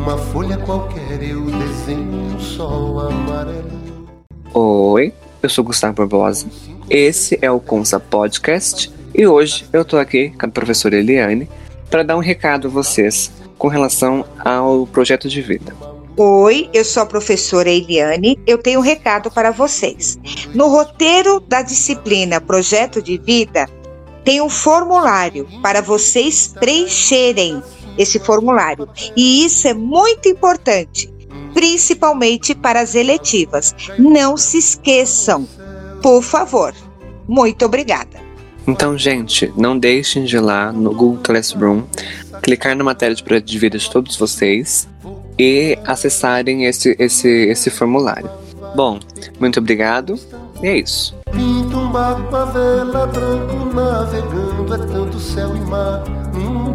Numa folha qualquer eu desenho um sol amarelo. Oi, eu sou Gustavo Barbosa. Esse é o Consa Podcast e hoje eu tô aqui com a professora Eliane para dar um recado a vocês com relação ao projeto de vida. Oi, eu sou a professora Eliane. Eu tenho um recado para vocês. No roteiro da disciplina Projeto de Vida, tem um formulário para vocês preencherem esse formulário. E isso é muito importante, principalmente para as eletivas. Não se esqueçam, por favor. Muito obrigada. Então, gente, não deixem de ir lá no Google Classroom, clicar na matéria de projeto de vida de todos vocês e acessarem esse, esse, esse formulário. Bom, muito obrigado e é isso. Pinta um barco a vela branco navegando, é tanto céu e mar. Nenhum